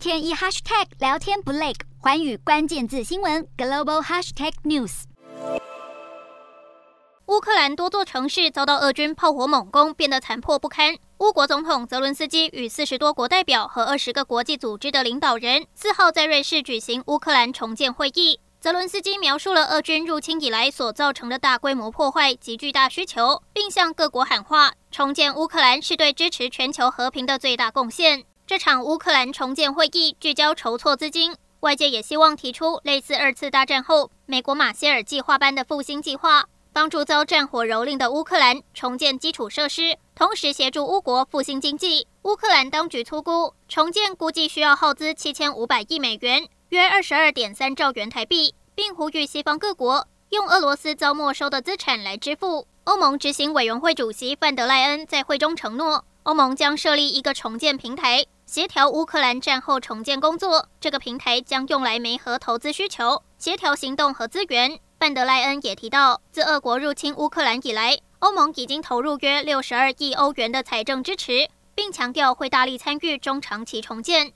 天一 hashtag 聊天不累，寰宇关键字新闻 global hashtag news。乌克兰多座城市遭到俄军炮火猛攻，变得残破不堪。乌国总统泽伦斯基与四十多国代表和二十个国际组织的领导人四号在瑞士举行乌克兰重建会议。泽伦斯基描述了俄军入侵以来所造成的大规模破坏及巨大需求，并向各国喊话：重建乌克兰是对支持全球和平的最大贡献。这场乌克兰重建会议聚焦筹措资金，外界也希望提出类似二次大战后美国马歇尔计划般的复兴计划，帮助遭战火蹂躏的乌克兰重建基础设施，同时协助乌国复兴经济。乌克兰当局粗估，重建估计需要耗资七千五百亿美元。约二十二点三兆元台币，并呼吁西方各国用俄罗斯遭没收的资产来支付。欧盟执行委员会主席范德赖恩在会中承诺，欧盟将设立一个重建平台，协调乌克兰战后重建工作。这个平台将用来媒合投资需求、协调行动和资源。范德赖恩也提到，自俄国入侵乌克兰以来，欧盟已经投入约六十二亿欧元的财政支持，并强调会大力参与中长期重建。